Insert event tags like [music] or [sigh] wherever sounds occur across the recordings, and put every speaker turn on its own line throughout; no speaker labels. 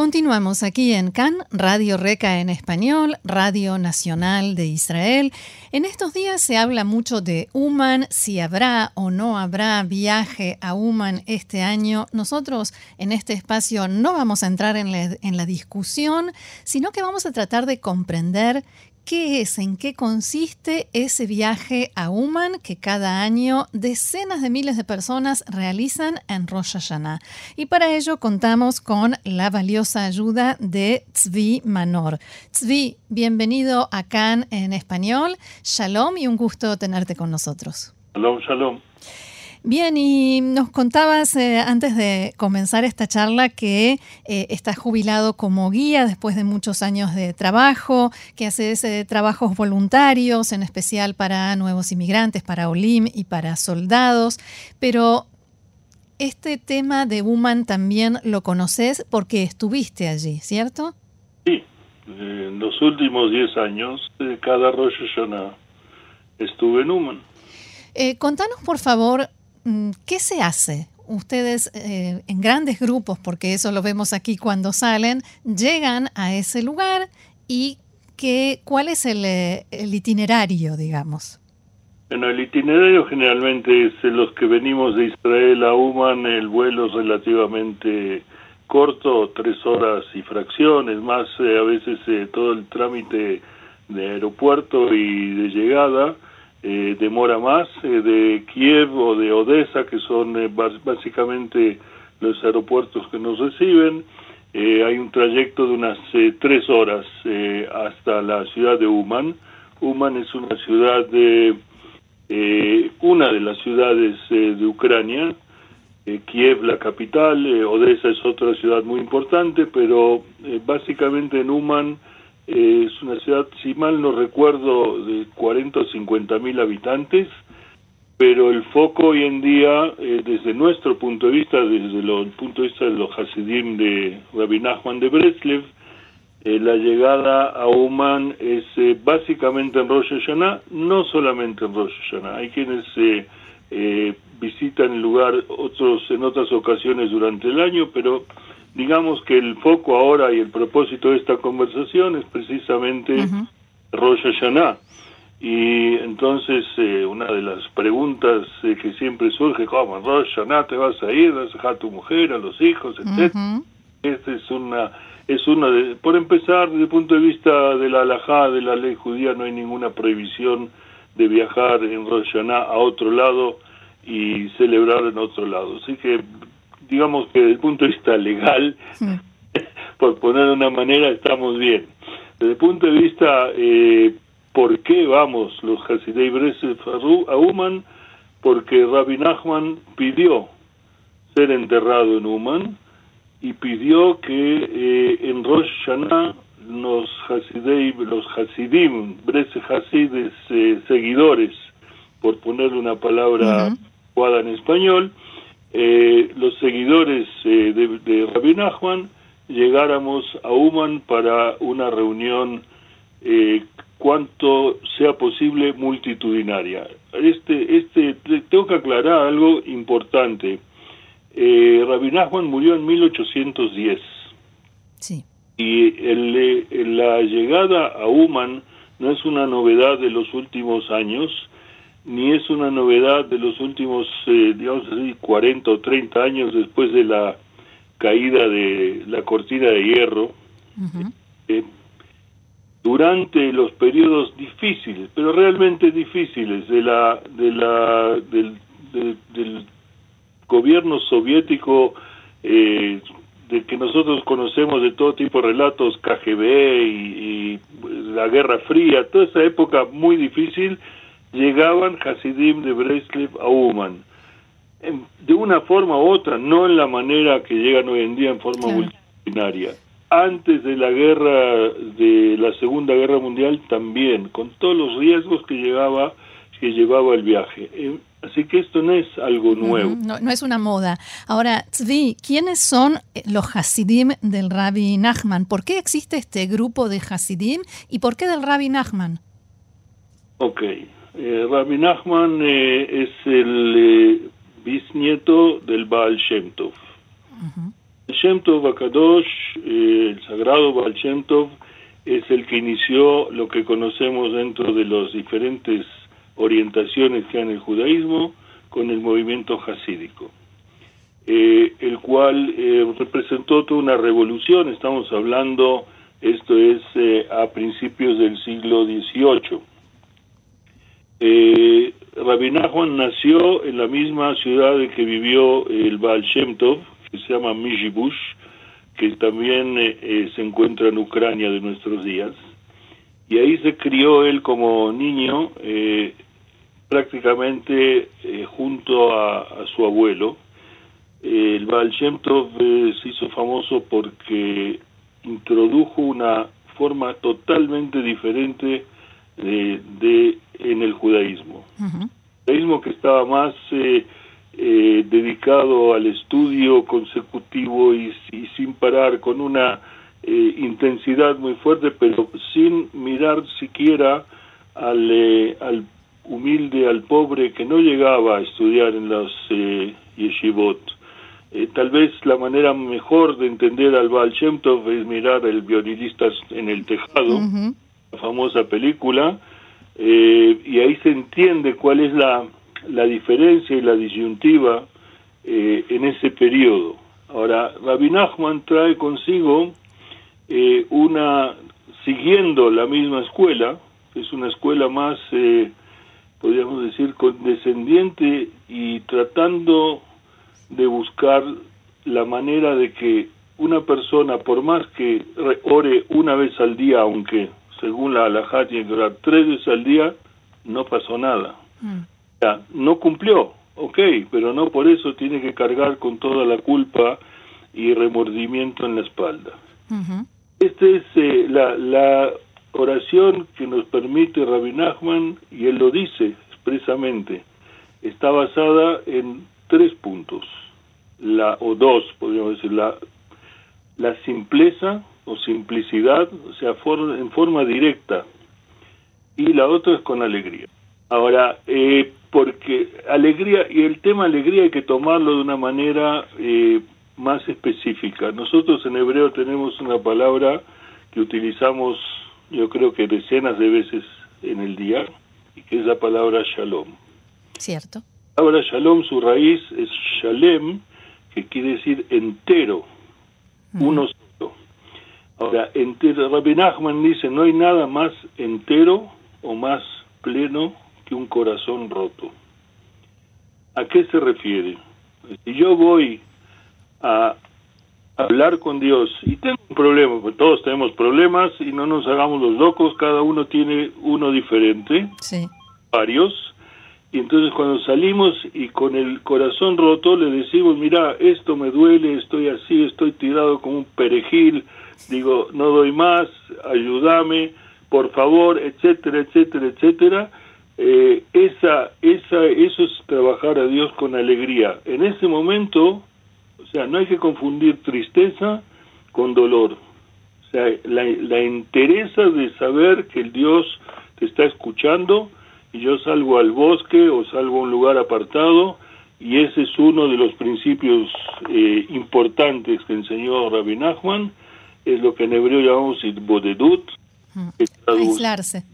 Continuamos aquí en CAN, Radio Reca en español, Radio Nacional de Israel. En estos días se habla mucho de Uman, si habrá o no habrá viaje a Uman este año. Nosotros en este espacio no vamos a entrar en la, en la discusión, sino que vamos a tratar de comprender qué es, en qué consiste ese viaje a Uman que cada año decenas de miles de personas realizan en Rosh. Y para ello contamos con la valiosa ayuda de Tzvi Manor. Tzvi, bienvenido a Cannes en español. Shalom y un gusto tenerte con nosotros.
Shalom, shalom.
Bien, y nos contabas eh, antes de comenzar esta charla que eh, estás jubilado como guía después de muchos años de trabajo, que haces eh, trabajos voluntarios, en especial para nuevos inmigrantes, para OLIM y para soldados, pero este tema de Woman también lo conoces porque estuviste allí, ¿cierto?
Sí, en los últimos 10 años, cada Rosh Hashanah estuve en Uman.
contanos, por favor, ¿qué se hace? Ustedes eh, en grandes grupos, porque eso lo vemos aquí cuando salen, llegan a ese lugar y que, ¿cuál es el, eh, el itinerario, digamos?
Bueno, el itinerario generalmente es los que venimos de Israel a Uman, el vuelo es relativamente corto, tres horas y fracciones, más eh, a veces todo el trámite de aeropuerto y de llegada eh, demora más, eh, de Kiev o de Odessa, que son eh, básicamente los aeropuertos que nos reciben. hay un trayecto de unas tres horas hasta la ciudad de Uman. Uman es una ciudad de una de las ciudades de Ucrania. Kiev la capital, Odessa es otra ciudad muy importante, pero básicamente en Uman es una ciudad, si mal no recuerdo, de 40 o 50 mil habitantes, pero el foco hoy en día, eh, desde nuestro punto de vista, desde el punto de vista de los Hasidim de Rabbi Nachman de Breslev, eh, la llegada a Oman es eh, básicamente en Rosh Hashanah, no solamente en Rosh Hashanah. Hay quienes visitan el lugar otros en otras ocasiones durante el año, pero digamos que el foco ahora y el propósito de esta conversación es precisamente Rosh Hashanah. Y entonces eh, una de las preguntas eh, que siempre surge, ¿cómo Rosh Hashanah te vas a ir? ¿Vas a dejar a tu mujer, a los hijos, etcétera? Esta es una, es una de, por empezar, desde el punto de vista de la halajá, de la ley judía, no hay ninguna prohibición de viajar en Rosh Hashanah a otro lado y celebrar en otro lado. Así que digamos que desde el punto de vista legal, [laughs] por poner de una manera, estamos bien. Desde el punto de vista, eh, ¿por qué vamos los Hasidei Breslev a Uman? Porque Rabbi Nachman pidió ser enterrado en Uman y pidió que eh, en Rosh Hashanah los Hasidei, los Hasidim, Breslev Hasides, eh, seguidores, por ponerle una palabra uh en español, eh, los seguidores eh, de, de Rabbi Nachman llegáramos a Uman para una reunión eh, cuanto sea posible multitudinaria. Este, este, tengo que aclarar algo importante. Eh, Rabbi Nachman murió en 1810. Sí. Y el, la llegada a Uman no es una novedad de los últimos años, ni es una novedad de los últimos, eh, digamos así, 40 o 30 años después de la caída de la cortina de hierro, eh, durante los periodos difíciles, pero realmente difíciles de la, de la, del, del, gobierno soviético, eh, de que nosotros conocemos de todo tipo de relatos, KGB y, y la Guerra Fría, toda esa época muy difícil, llegaban Hasidim de Breslev a Uman. De una forma u otra, no en la manera que llegan hoy en día en forma multidisciplinaria. Antes de la guerra, de la Segunda Guerra Mundial también, con todos los riesgos que llevaba, que llevaba el viaje. Eh, así que esto no es algo nuevo.
no, no, es una moda. Ahora, Tzvi, ¿quiénes son los Hasidim del Rabbi Nachman? ¿Por qué existe este grupo de Hasidim y por qué del Rabbi Nachman?
Ok. Eh, Rabbi Nachman eh, es el bisnieto del Baal Shem Tov. El Shem Tov Akadosh, el sagrado Baal Shem Tov, es el que inició lo que conocemos dentro de las diferentes orientaciones que hay en el judaísmo con el movimiento hasídico, eh, el cual eh, representó toda una revolución, estamos hablando, esto es eh, a principios del siglo XVIII. Eh, Rabbi nació en la misma ciudad en que vivió el Baal Shem que se llama Mijibush, que también eh, eh, se encuentra en Ucrania de nuestros días. Y ahí se crió él como niño, eh, prácticamente junto a, su abuelo. el Baal Shem se hizo famoso porque introdujo una forma totalmente diferente de, en el judaísmo. El judaísmo que estaba más eh, dedicado al estudio consecutivo y, sin parar, con una eh, intensidad muy fuerte, pero sin mirar siquiera al, eh, al humilde, al pobre que no llegaba a estudiar en los yeshivot. tal vez la manera mejor de entender al Baal Shem Tov es mirar el violinista en el tejado, famosa película, y ahí se entiende cuál es la la diferencia y la disyuntiva eh, en ese periodo. Ahora, Rabbi Nachman trae consigo eh, una, siguiendo la misma escuela, es una escuela más, eh, podríamos decir, condescendiente y tratando de buscar la manera de que una persona, por más que ore una vez al día, aunque según la halajá tiene que orar tres veces al día, no pasó nada. Mm no cumplió, ok, pero no por eso tiene que cargar con toda la culpa y remordimiento en la espalda. Esta es eh, la, la oración que nos permite Rabbi Nachman, y él lo dice expresamente, está basada en tres puntos, la o dos, podríamos decir, la, la simpleza o simplicidad, o sea, en forma directa, y la otra es con alegría. Ahora, eh, porque alegría, y el tema alegría hay que tomarlo de una manera eh, más específica. Nosotros en hebreo tenemos una palabra que utilizamos yo creo que decenas de veces en el día, y que es la palabra shalom.
Cierto.
La palabra shalom, su raíz es shalem, que quiere decir entero, uno solo. Ahora, entero, Rabbi Nachman dice, no hay nada más entero o más pleno un corazón roto. ¿A qué se refiere? Si yo voy a hablar con Dios y tengo un problema, pues todos tenemos problemas y no nos hagamos los locos, cada uno tiene uno diferente, varios, y entonces cuando salimos y con el corazón roto le decimos, mira, esto me duele, estoy así, estoy tirado como un perejil, digo, no doy más, ayúdame, por favor, etcétera, etcétera, etcétera, eh, esa, esa, eso es trabajar a Dios con alegría. En ese momento, o sea, no hay que confundir tristeza con dolor. O sea, la, la interesa de saber que el Dios te está escuchando y yo salgo al bosque o salgo a un lugar apartado y ese es uno de los principios eh, importantes que enseñó Rabbi Nachman, es lo que en hebreo llamamos bodedut.
Aislarse.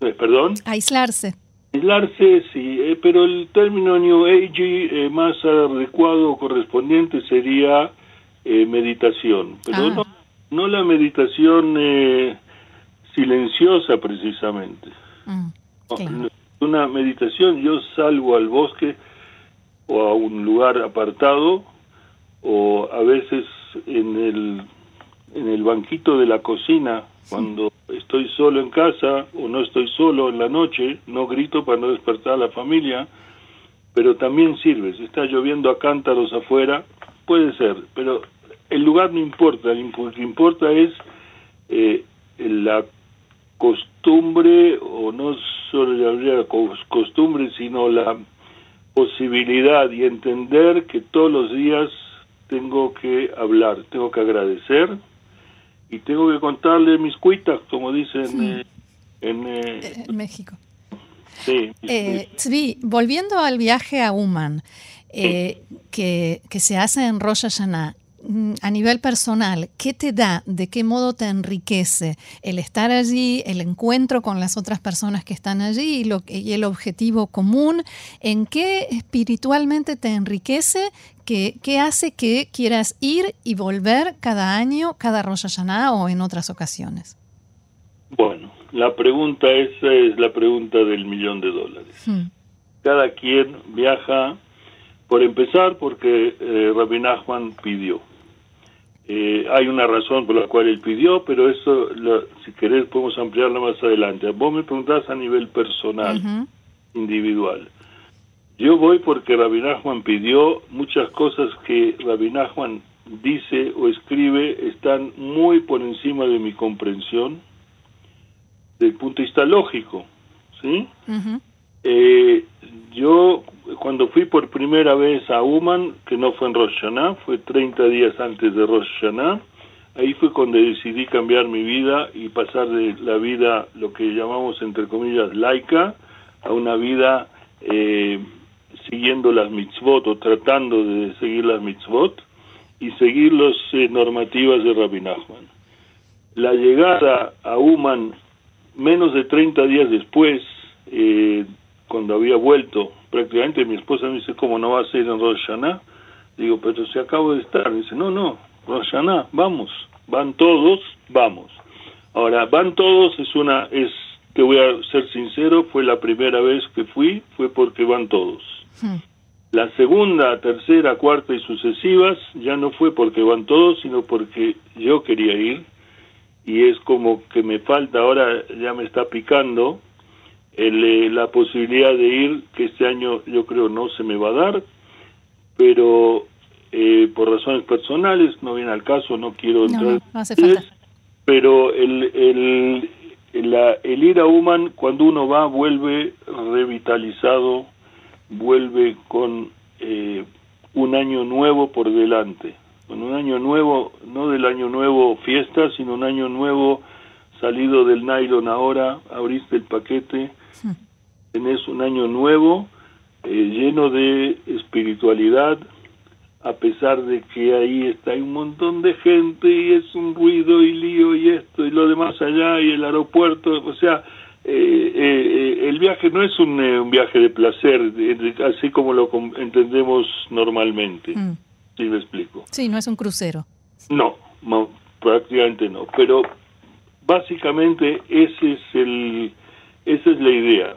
Eh, ¿Perdón?
Aislarse.
Aislarse, sí, eh, pero el término New Age eh, más adecuado o correspondiente sería meditación, pero ah. no, la meditación silenciosa precisamente. Mm, una meditación, yo salgo al bosque o a un lugar apartado o a veces en el, en el banquito de la cocina cuando estoy solo en casa o no estoy solo en la noche, no grito para no despertar a la familia, pero también sirve. Si está lloviendo a cántaros afuera, puede ser, pero el lugar no importa, lo que importa es eh, la costumbre o no solo la costumbre, sino la posibilidad y entender que todos los días tengo que hablar, tengo que agradecer y tengo que contarle mis cuitas, como dicen eh, en,
eh, en México.
Sí.
volviendo al viaje a Uman, que, que, se hace en Rosh Hashanah, a nivel personal, ¿qué te da? ¿De qué modo te enriquece el estar allí, el encuentro con las otras personas que están allí y, lo, y el objetivo común? ¿En qué espiritualmente te enriquece? ¿Qué, ¿Qué, hace que quieras ir y volver cada año, cada Rosh Hashanah o en otras ocasiones?
Bueno, la pregunta esa es la pregunta del millón de dólares. Hmm. Cada quien viaja por empezar, porque eh, Rabbi Nachman pidió. Eh, hay una razón por la cual él pidió, pero eso, si querés, podemos ampliarlo más adelante. Vos me preguntás a nivel personal, individual. Yo voy porque Rabbi Nachman pidió muchas cosas que Rabbi Nachman dice o escribe están muy por encima de mi comprensión del punto de vista lógico, ¿sí? eh, yo cuando fui por primera vez a Uman, que no fue en Rosh Hashanah, fue 30 días antes de Rosh Hashanah, ahí fue cuando decidí cambiar mi vida y pasar de la vida, lo que llamamos entre comillas laica, a una vida eh, siguiendo las mitzvot o tratando de seguir las mitzvot y seguir las eh, normativas de Rabbi Nachman. La llegada a Uman menos de 30 días después, eh, cuando había vuelto, prácticamente mi esposa me dice, ¿cómo no va a ser en Rosh Hashanah? Digo, pero si acabo de estar. dice, no, no, Rosh Hashanah, vamos, van todos, vamos. Ahora, van todos es una, es, te voy a ser sincero, fue la primera vez que fui, fue porque van todos. Hmm. La segunda, tercera, cuarta y sucesivas ya no fue porque van todos, sino porque yo quería ir y es como que me falta ahora, ya me está picando, eh, la posibilidad de ir, que este año yo creo no se me va a dar, pero eh, por razones personales, no viene al caso, no quiero entrar. Pero el, el, el ir a Human, cuando uno va, vuelve revitalizado, vuelve con eh, un año nuevo por delante. Con un año nuevo, no del año nuevo fiesta, sino un año nuevo salido del nylon ahora, abriste el paquete, tenés un año nuevo eh, lleno de espiritualidad, a pesar de que ahí está un montón de gente y es un ruido y lío y esto y lo demás allá y el aeropuerto, o sea, eh, eh, el viaje no es un, viaje de placer, así como lo entendemos normalmente. Mm. ¿Sí me explico?
Sí, no es un crucero.
No, no prácticamente no, pero básicamente ese es el esa es la idea.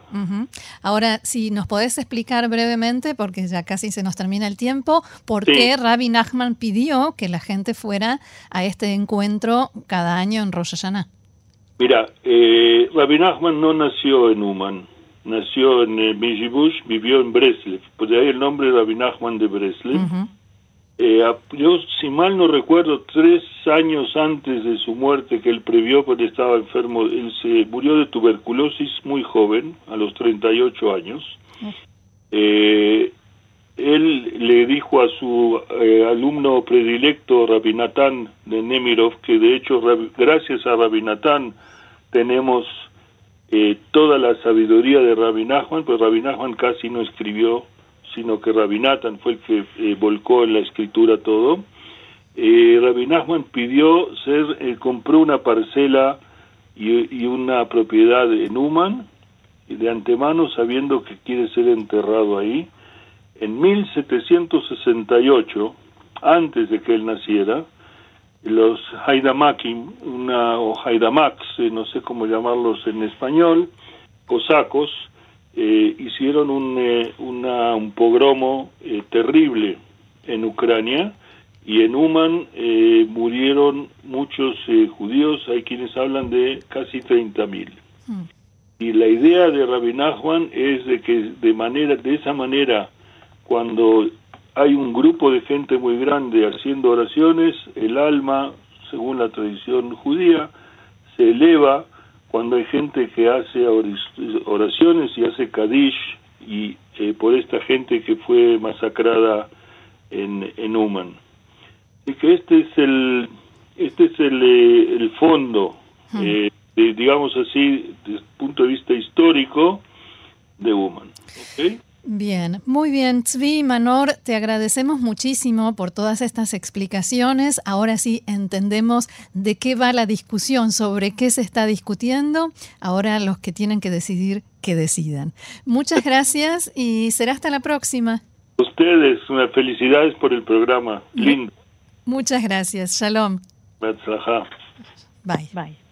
Ahora, si nos podés explicar brevemente, porque ya casi se nos termina el tiempo, por qué Rabbi Nachman pidió que la gente fuera a este encuentro cada año en Rosh Hashanah.
Mira, eh, Rabbi Nachman no nació en Uman, nació en eh, vivió en Breslev, por ahí el nombre Rabbi Nachman de Breslev. Eh, yo, si mal no recuerdo, tres años antes de su muerte, que él previó porque estaba enfermo, él se murió de tuberculosis muy joven, a los 38 años. Eh, él le dijo a su eh, alumno predilecto, Rabinatán de Nemirov, que de hecho, gracias a Rabinatán, tenemos toda la sabiduría de Rabbi Nachman, pues Rabbi Nachman casi no escribió sino que Rabinatan fue el que eh, volcó en la escritura todo. Eh, pidió ser, eh, compró una parcela y, una propiedad en Uman, de antemano sabiendo que quiere ser enterrado ahí. En 1768, antes de que él naciera, los Haidamakim, una, o Haidamaks, eh, no sé cómo llamarlos en español, cosacos, eh, hicieron un, eh, un pogromo eh, terrible en Ucrania y en Uman murieron muchos judíos, hay quienes hablan de casi 30.000. Mm. Y la idea de Rabbi Nachman es de que de manera de esa manera cuando hay un grupo de gente muy grande haciendo oraciones, el alma, según la tradición judía, se eleva cuando hay gente que hace oraciones y hace Kadish y eh, por esta gente que fue masacrada en, en Uman. Y que este es el, este es el, eh, el fondo, eh, digamos así, desde el punto de vista histórico de Uman.
Bien, muy bien. Tzvi Manor, te agradecemos muchísimo por todas estas explicaciones. Ahora sí entendemos de qué va la discusión, sobre qué se está discutiendo. Ahora los que tienen que decidir, que decidan. Muchas gracias y será hasta la próxima.
Ustedes, unas felicidades por el programa. Lindo.
Muchas gracias. Shalom.
Bye.
Bye.